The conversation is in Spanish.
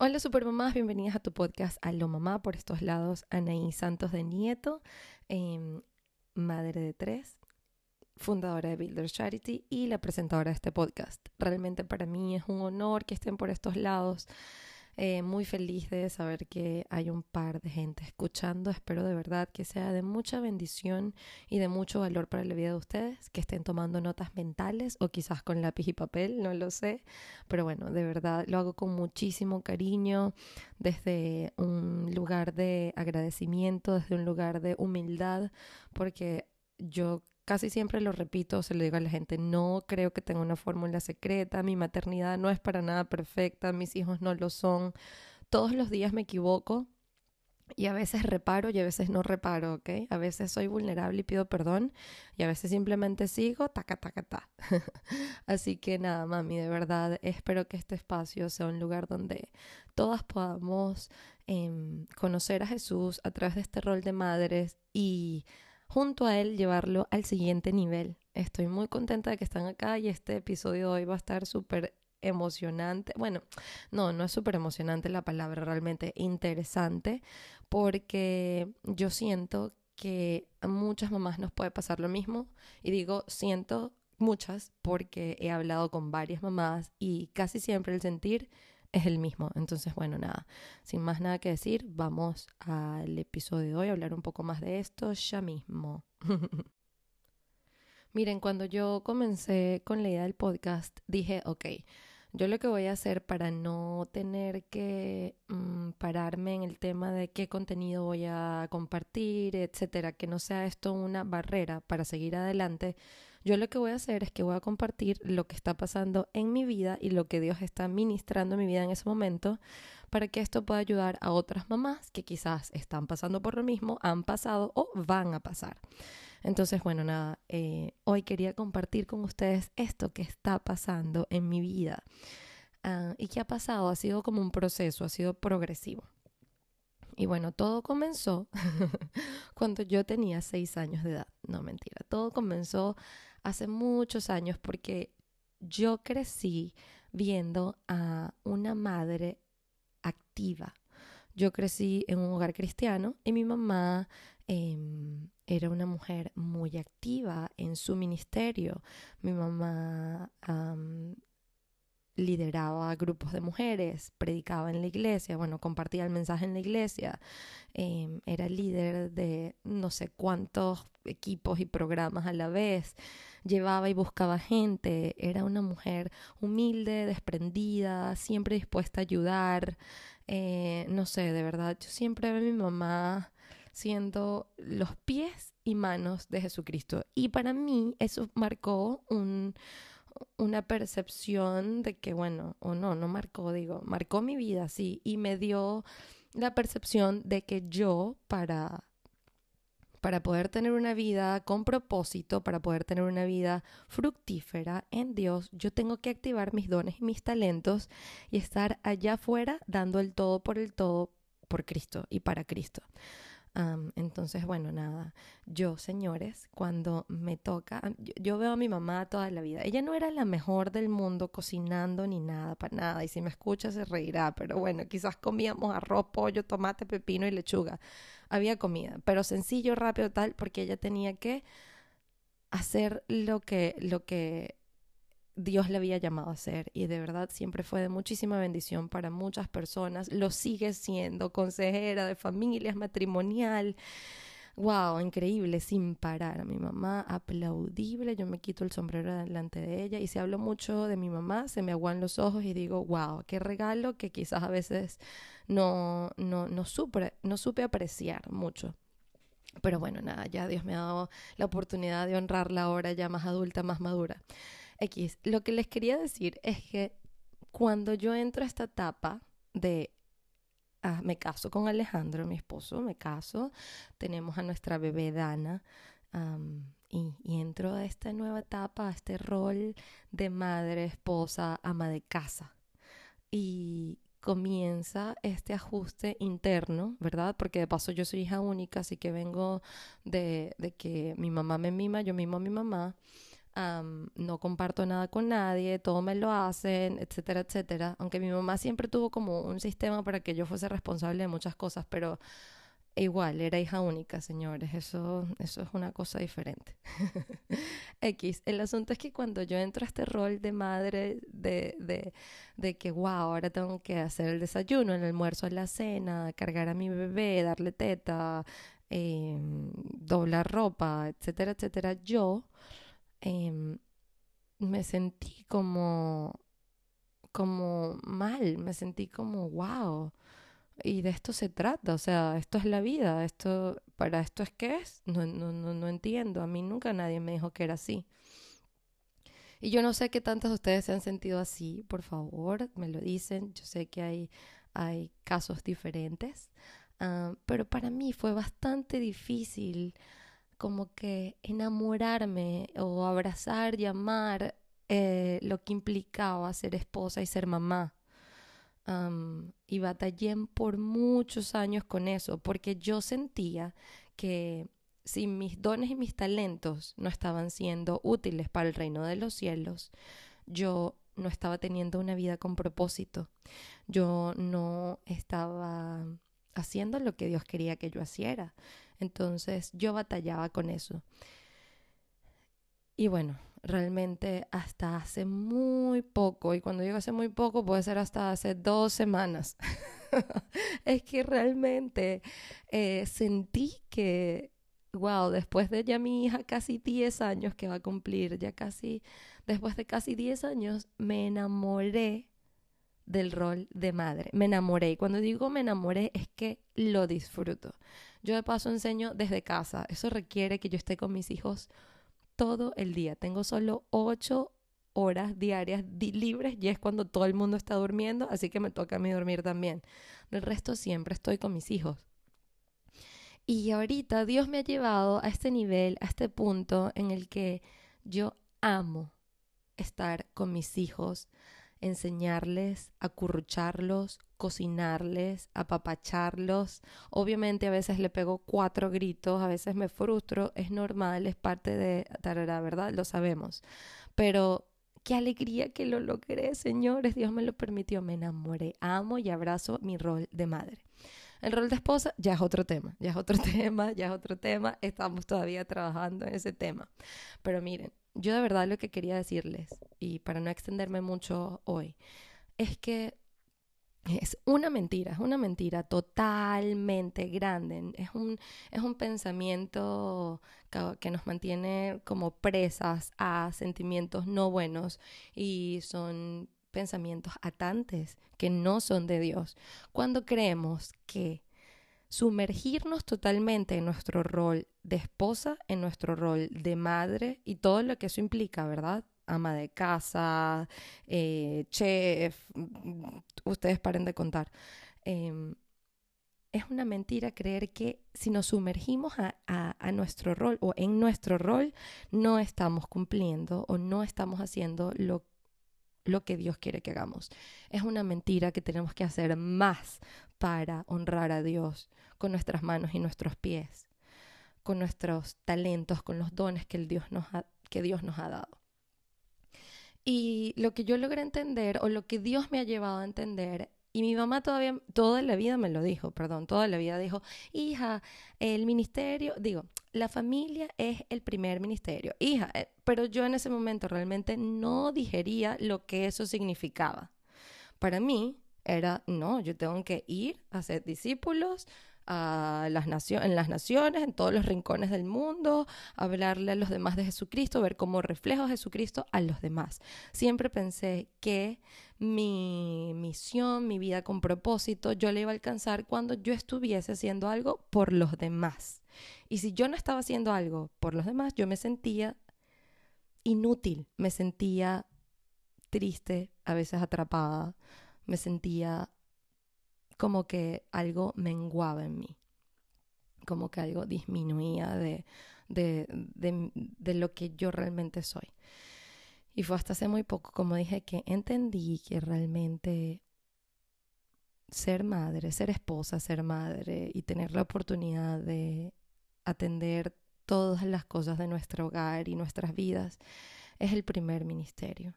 Hola supermamás, bienvenidas a tu podcast Aló Mamá por estos lados, Anaí Santos de Nieto, em, madre de tres, fundadora de Builders Charity y la presentadora de este podcast. Realmente para mí es un honor que estén por estos lados. Eh, muy feliz de saber que hay un par de gente escuchando. Espero de verdad que sea de mucha bendición y de mucho valor para la vida de ustedes, que estén tomando notas mentales o quizás con lápiz y papel, no lo sé. Pero bueno, de verdad lo hago con muchísimo cariño, desde un lugar de agradecimiento, desde un lugar de humildad, porque yo casi siempre lo repito, se lo digo a la gente, no creo que tenga una fórmula secreta, mi maternidad no es para nada perfecta, mis hijos no lo son, todos los días me equivoco y a veces reparo y a veces no reparo, ¿ok? A veces soy vulnerable y pido perdón y a veces simplemente sigo, taca, taca, ta. Así que nada, mami, de verdad espero que este espacio sea un lugar donde todas podamos em, conocer a Jesús a través de este rol de madres y junto a él llevarlo al siguiente nivel. Estoy muy contenta de que están acá y este episodio de hoy va a estar súper emocionante. Bueno, no, no es súper emocionante la palabra, realmente interesante, porque yo siento que a muchas mamás nos puede pasar lo mismo. Y digo, siento muchas porque he hablado con varias mamás y casi siempre el sentir es el mismo. Entonces, bueno, nada, sin más nada que decir, vamos al episodio de hoy a hablar un poco más de esto ya mismo. Miren, cuando yo comencé con la idea del podcast, dije, ok, yo lo que voy a hacer para no tener que mm, pararme en el tema de qué contenido voy a compartir, etcétera, que no sea esto una barrera para seguir adelante, yo lo que voy a hacer es que voy a compartir lo que está pasando en mi vida y lo que Dios está ministrando en mi vida en ese momento para que esto pueda ayudar a otras mamás que quizás están pasando por lo mismo, han pasado o van a pasar. Entonces, bueno, nada, eh, hoy quería compartir con ustedes esto que está pasando en mi vida. Ah, ¿Y qué ha pasado? Ha sido como un proceso, ha sido progresivo. Y bueno, todo comenzó cuando yo tenía seis años de edad. No, mentira. Todo comenzó hace muchos años porque yo crecí viendo a una madre activa. Yo crecí en un hogar cristiano y mi mamá em, era una mujer muy activa en su ministerio. Mi mamá lideraba grupos de mujeres, predicaba en la iglesia, bueno, compartía el mensaje en la iglesia, em, era líder de no sé cuántos equipos y programas a la vez, llevaba y buscaba gente, era una mujer humilde, desprendida, siempre dispuesta a ayudar, eh, no sé, de verdad, yo siempre veo a mi mamá siendo los pies y manos de Jesucristo. Y para mí eso marcó un una percepción de que, bueno, o no, no marcó, digo, marcó mi vida, sí, y me dio la percepción de que yo, para, para poder tener una vida con propósito, para poder tener una vida fructífera en Dios, yo tengo que activar mis dones y mis talentos y estar allá afuera dando el todo por el todo por Cristo y para Cristo entonces, bueno, nada, yo, señores, cuando me toca, yo, veo a mi mamá toda la vida. Ella no era la mejor del mundo cocinando ni nada, para nada. Y si me escucha se reirá, pero bueno, quizás comíamos arroz, pollo, tomate, pepino y lechuga. Había comida, pero sencillo, rápido, tal, porque ella tenía que hacer lo que, lo que Dios le había llamado a hacer y de verdad siempre fue de muchísima bendición para muchas personas. Lo sigue siendo, consejera de familias, matrimonial. Wow, increíble, sin parar. Mi mamá, aplaudible. Yo me quito el sombrero delante de ella. Y si hablo mucho de mi mamá, se me aguan los ojos y digo, wow, qué regalo que quizás a veces no, no, no, supe, no supe apreciar mucho. Pero bueno, nada, ya Dios me ha dado la oportunidad de honrarla ahora ya más adulta, más madura. X, lo que les quería decir es que cuando yo entro a esta etapa de ah, me caso con Alejandro, mi esposo, me caso, tenemos a nuestra bebé Dana y, y, entro a esta nueva etapa, a este rol de madre, esposa, ama de casa. Y comienza este ajuste interno, ¿verdad? Porque de paso yo soy hija única, así que vengo de, de que mi mamá me mima, yo mimo a mi mamá no comparto nada con nadie, todo me lo hacen, etcétera, etcétera. Aunque mi mamá siempre tuvo como un sistema para que yo fuese responsable de muchas cosas, pero igual, era hija única, señores, eso, eso es una cosa diferente. X, el asunto es que cuando yo entro a este rol de madre, de, de, de que, wow, ahora tengo que hacer el desayuno, el almuerzo, la cena, cargar a mi bebé, darle teta, em, doblar ropa, etcétera, etcétera, yo em, me sentí como, como mal, me sentí como, wow y de esto se trata, o sea, esto es la vida, esto, para esto es que es, no, no, no, no entiendo, a mí nunca nadie me dijo que era así. Y yo no sé qué tantos de ustedes se han sentido así, por favor, me lo dicen, yo sé que hay, hay casos diferentes, ah, pero para mí fue bastante difícil como que enamorarme o abrazar y amar eh, lo que implicaba ser esposa y ser mamá y batallé por muchos años con eso, porque yo sentía que si mis dones y mis talentos no estaban siendo útiles para el reino de los cielos, yo no estaba teniendo una vida con propósito. Yo no estaba haciendo lo que Dios quería que yo hiciera. Entonces yo batallaba con eso. Y bueno, realmente hasta hace muy poco, y cuando digo hace muy poco puede ser hasta hace dos semanas, es que realmente eh, sentí que, wow, después de ya mi hija casi 10 años que va a cumplir, ya casi, después de casi 10 años, me enamoré del rol de madre. Me enamoré. Y cuando digo me enamoré es que lo disfruto. Yo de paso enseño desde casa. Eso requiere que yo esté con mis hijos todo el día. Tengo solo ocho horas diarias libres y es cuando todo el mundo está durmiendo, así que me toca a mí dormir también. El resto siempre estoy con mis hijos. Y ahorita Dios me ha llevado a este nivel, a este punto en el que yo amo estar con mis hijos, enseñarles, acurrucharlos, cocinarles, apapacharlos. Obviamente a veces le pego cuatro gritos, a veces me frustro, es normal, es parte de la ¿verdad? Lo sabemos. Pero qué alegría que lo logré, señores, Dios me lo permitió, me enamoré, amo y abrazo mi rol de madre. El rol de esposa ya es otro tema, ya es otro tema, ya es otro tema, estamos todavía trabajando en ese tema. Pero miren, yo de verdad lo que quería decirles, y para no extenderme mucho hoy, es que es una mentira, es una mentira totalmente grande. Es un, es un pensamiento que, nos mantiene como presas a sentimientos no buenos y son pensamientos atantes que no son de Dios. Cuando creemos que sumergirnos totalmente en nuestro rol de esposa, en nuestro rol de madre y todo lo que eso implica, ¿verdad? Ama de casa, eh, chef, mm, ustedes paren de contar. Em, es una mentira creer que si nos sumergimos a, nuestro rol o en nuestro rol, no estamos cumpliendo o no estamos haciendo lo, lo que Dios quiere que hagamos. Es una mentira que tenemos que hacer más para honrar a Dios con nuestras manos y nuestros pies, con nuestros talentos, con los dones que, el Dios, nos ha, que Dios nos ha dado. Y lo que yo logré entender, o lo que Dios me ha llevado a entender, y mi mamá todavía, toda la vida me lo dijo, perdón, toda la vida dijo, hija, el ministerio, digo, la familia es el primer ministerio, hija, eh, pero yo en ese momento realmente no digería lo que eso significaba. Para mí, era, no, yo tengo que ir a ser discípulos a las en las naciones, en todos los rincones del mundo, hablarle a los demás de Jesucristo, ver cómo reflejo Jesucristo a los demás. Siempre pensé que mi misión, mi vida con propósito, yo la iba a alcanzar cuando yo estuviese haciendo algo por los demás. Y si yo no estaba haciendo algo por los demás, yo me sentía inútil, me sentía triste, a veces atrapada, me sentía como que algo menguaba en mí, como que algo disminuía de, de, de, lo que yo realmente soy. Y fue hasta hace muy poco, como dije, que entendí que realmente ser madre, ser esposa, ser madre y tener la oportunidad de atender todas las cosas de nuestro hogar y nuestras vidas es el primer ministerio.